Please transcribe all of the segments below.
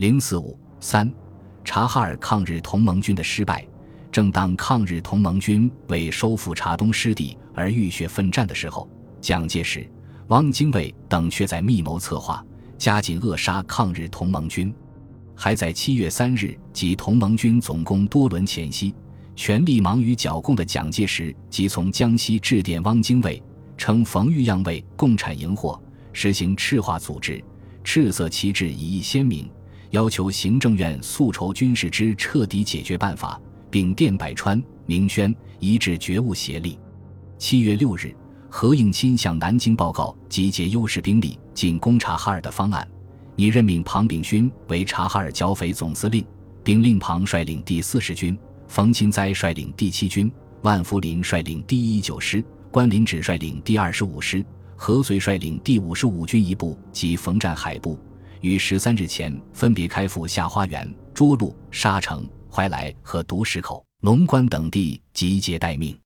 零四五三，察哈尔抗日同盟军的失败。正当抗日同盟军为收复察东失地而浴血奋战的时候，蒋介石、汪精卫等却在密谋策划，加紧扼杀抗日同盟军。还在七月三日即同盟军总攻多伦前夕，全力忙于剿共的蒋介石即从江西致电汪精卫，称冯玉样为共产营火，实行赤化组织，赤色旗帜以义鲜明，要求行政院速筹军事之彻底解决办法。并电百川、明宣一致觉悟协力。七月六日，何应钦向南京报告集结优势兵力进攻察哈尔的方案，拟任命庞炳勋为察哈尔剿匪总司令，并令庞率领第四十军，冯钦哉率领第七军，万福林率领第一九师，关林指率领第二十五师，何遂率领第五十五军一部及冯占海部，于十三日前分别开赴下花园、涿鹿、沙城。怀来和独石口、龙关等地集结待命。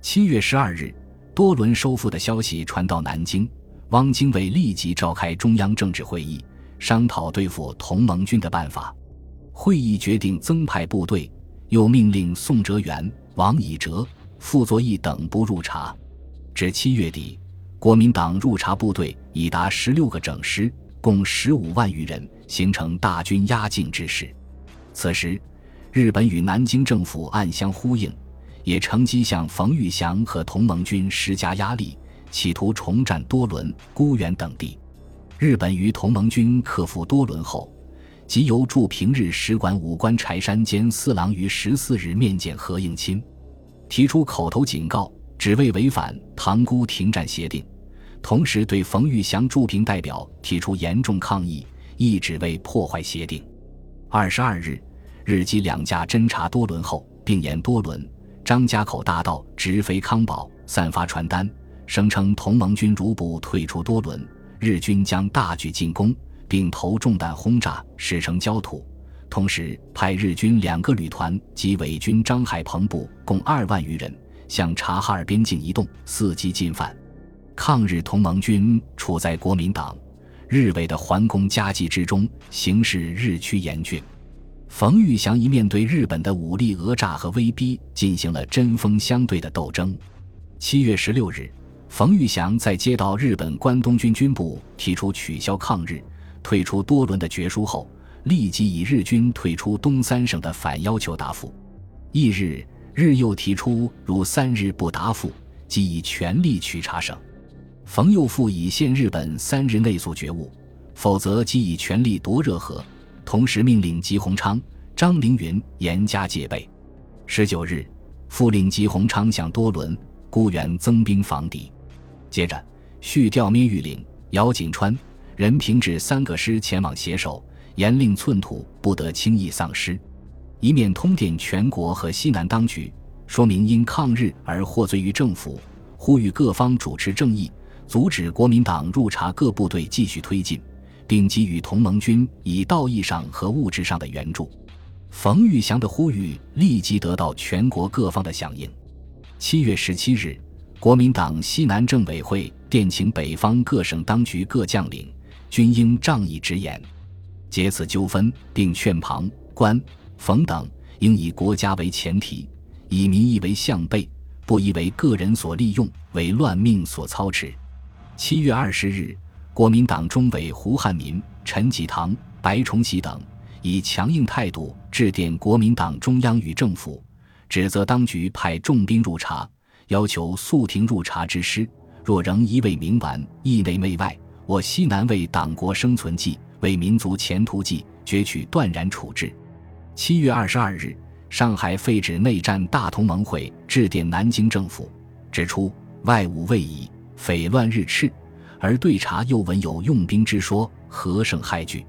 七月十二日，多伦收复的消息传到南京，汪精卫立即召开中央政治会议，商讨对付同盟军的办法。会议决定增派部队，又命令宋哲元、王以哲、傅作义等部入察。至七月底，国民党入察部队已达十六个整师，共十五万余人，形成大军压境之势。此时。日本与南京政府暗相呼应，也乘机向冯玉祥和同盟军施加压力，企图重占多伦、孤原等地。日本于同盟军克服多伦后，即由驻平日使馆武官柴山兼四郎于十四日面见何应钦，提出口头警告，只为违反塘沽停战协定，同时对冯玉祥驻平代表提出严重抗议，意只为破坏协定。二十二日。日机两架侦察多伦后，并沿多伦、张家口大道直飞康保，散发传单，声称同盟军如不退出多伦，日军将大举进攻，并投重弹轰炸，使成焦土。同时，派日军两个旅团及伪军张海鹏部共二万余人向察哈尔边境移动，伺机进犯。抗日同盟军处在国民党、日伪的环攻夹击之中，形势日趋严峻。冯玉祥一面对日本的武力讹诈和威逼进行了针锋相对的斗争。七月十六日，冯玉祥在接到日本关东军军部提出取消抗日、退出多伦的决书后，立即以日军退出东三省的反要求答复。翌日，日又提出如三日不答复，即以全力取察省。冯又复以限日本三日内速觉悟，否则即以全力夺热河。同时命令吉鸿昌、张凌云严加戒备。十九日，复令吉鸿昌向多伦、孤原增兵防敌。接着，续调咩玉岭、姚景川、任平志三个师前往携手，严令寸土不得轻易丧失，以免通电全国和西南当局，说明因抗日而获罪于政府，呼吁各方主持正义，阻止国民党入察各部队继续推进。并给予同盟军以道义上和物质上的援助。冯玉祥的呼吁立即得到全国各方的响应。七月十七日，国民党西南政委会电请北方各省当局各将领，均应仗义直言，解此纠纷，并劝庞、关、冯等应以国家为前提，以民意为向背，不宜为个人所利用，为乱命所操持。七月二十日。国民党中委胡汉民、陈济棠、白崇禧等以强硬态度致电国民党中央与政府，指责当局派重兵入察，要求速停入察之师。若仍一味明顽，意内媚外，我西南为党国生存计，为民族前途计，决取断然处置。七月二十二日，上海废止内战大同盟会致电南京政府，指出外务未已，匪乱日炽。而对察又闻有用兵之说，何胜害惧？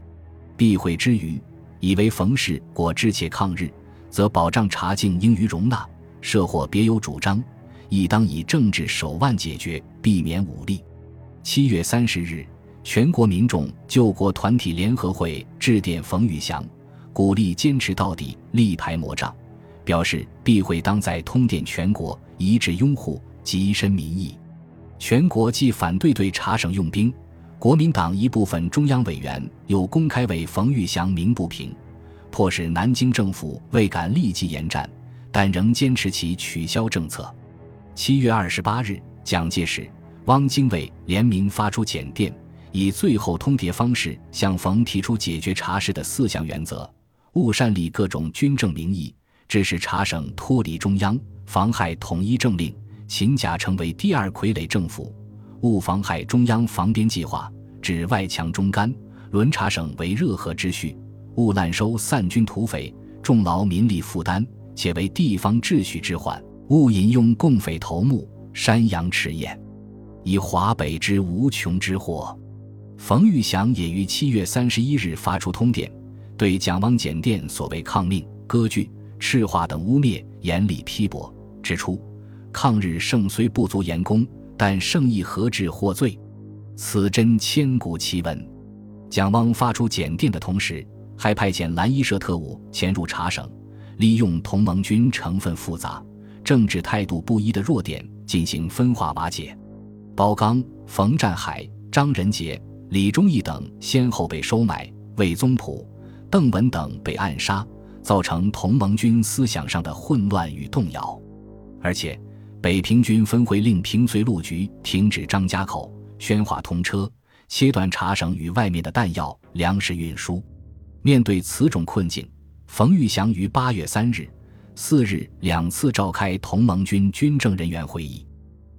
避讳之余，以为冯氏果知且抗日，则保障察境应予容纳；设或别有主张，亦当以政治手腕解决，避免武力。七月三十日，全国民众救国团体联合会致电冯玉祥，鼓励坚持到底，力排魔障，表示避讳当在通电全国，一致拥护，极深民意。全国既反对对察省用兵，国民党一部分中央委员又公开为冯玉祥鸣不平，迫使南京政府未敢立即延战，但仍坚持其取消政策。七月二十八日，蒋介石、汪精卫联名发出简电。以最后通牒方式向冯提出解决茶事的四项原则：勿擅立各种军政名义，致使茶省脱离中央，妨害统一政令；秦甲成为第二傀儡政府；勿妨害中央防边计划，致外强中干，轮查省为热河之序；勿滥收散军土匪，重劳民力负担，且为地方秩序之患；勿引用共匪头目，山羊赤焰，以华北之无穷之祸。冯玉祥也于七月三十一日发出通电，对蒋汪简电所谓抗命、割据、赤化等污蔑严厉批驳，指出抗日胜虽不足言功，但胜亦何至获罪？此真千古奇闻。蒋汪发出简电的同时，还派遣蓝衣社特务潜入茶省，利用同盟军成分复杂、政治态度不一的弱点进行分化瓦解。包刚、冯占海、张仁杰。李忠义等先后被收买，魏宗普、邓文等被暗杀，造成同盟军思想上的混乱与动摇。而且，北平军分会令平绥路局停止张家口、宣化通车，切断茶省与外面的弹药、粮食运输。面对此种困境，冯玉祥于八月三日、四日两次召开同盟军军政人员会议，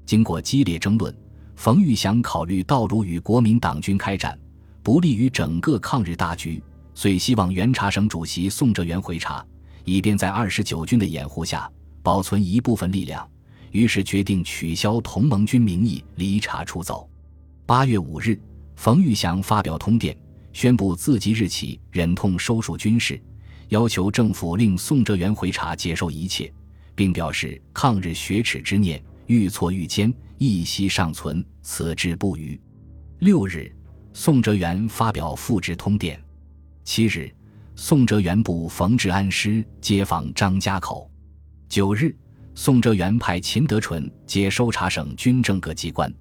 经过激烈争论。冯玉祥考虑道路与国民党军开战，不利于整个抗日大局，遂希望原茶省主席宋哲元回茶，以便在二十九军的掩护下保存一部分力量。于是决定取消同盟军名义离察出走。八月五日，冯玉祥发表通电，宣布自即日起忍痛收束军事，要求政府令宋哲元回茶接受一切，并表示抗日雪耻之念愈挫愈坚。一息尚存，此志不渝。六日，宋哲元发表复制通电。七日，宋哲元部冯治安师接访张家口。九日，宋哲元派秦德纯接收茶省军政各机关。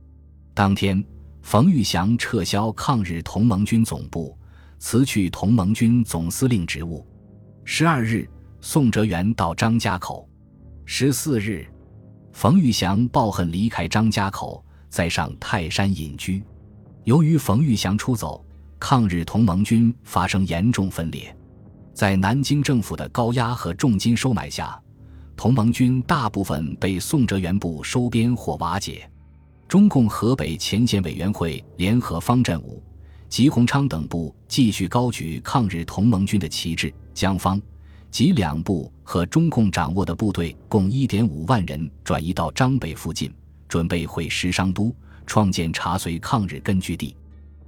当天，冯玉祥撤销抗日同盟军总部，辞去同盟军总司令职务。十二日，宋哲元到张家口。十四日。冯玉祥抱恨离开张家口，再上泰山隐居。由于冯玉祥出走，抗日同盟军发生严重分裂。在南京政府的高压和重金收买下，同盟军大部分被宋哲元部收编或瓦解。中共河北前线委员会联合方振武、吉鸿昌等部继续高举抗日同盟军的旗帜，将方。及两部和中共掌握的部队共一点五万人转移到张北附近，准备会师商都，创建察绥抗日根据地。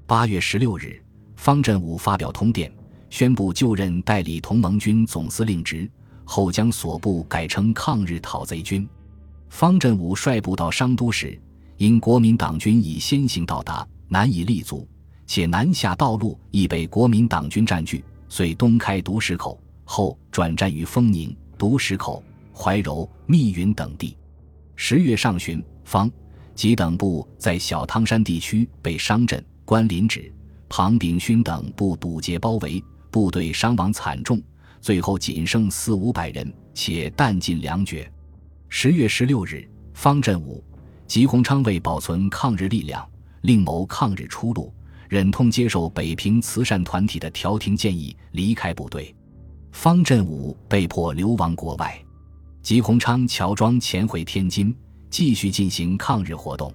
八月十六日，方振武发表通电，宣布就任代理同盟军总司令职，后将所部改称抗日讨贼军。方振武率部到商都时，因国民党军已先行到达，难以立足，且南下道路已被国民党军占据，遂东开独石口。后转战于丰宁、独石口、怀柔、密云等地。十月上旬，方、吉等部在小汤山地区被商震、关林指、庞炳勋等部堵截包围，部队伤亡惨重，最后仅剩四五百人，且弹尽粮绝。十月十六日，方振武、吉鸿昌为保存抗日力量，另谋抗日出路，忍痛接受北平慈善团体的调停建议，离开部队。方振武被迫流亡国外，吉鸿昌乔装潜回天津，继续进行抗日活动。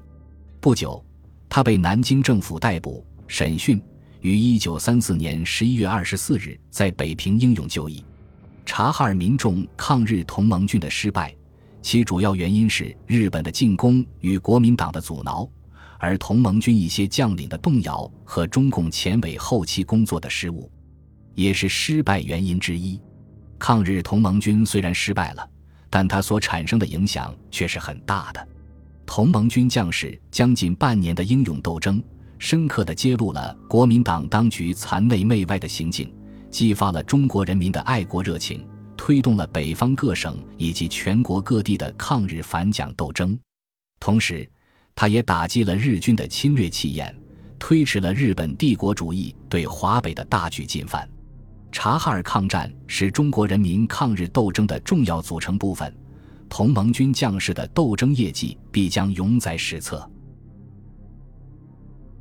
不久，他被南京政府逮捕审讯，于一九三四年十一月二十四日在北平英勇就义。察哈尔民众抗日同盟军的失败，其主要原因是日本的进攻与国民党的阻挠，而同盟军一些将领的动摇和中共前委后期工作的失误。也是失败原因之一。抗日同盟军虽然失败了，但它所产生的影响却是很大的。同盟军将士将近半年的英勇斗争，深刻地揭露了国民党当局残内媚外的行径，激发了中国人民的爱国热情，推动了北方各省以及全国各地的抗日反蒋斗争。同时，他也打击了日军的侵略气焰。推迟了日本帝国主义对华北的大举进犯。察哈尔抗战是中国人民抗日斗争的重要组成部分，同盟军将士的斗争业绩必将永载史册。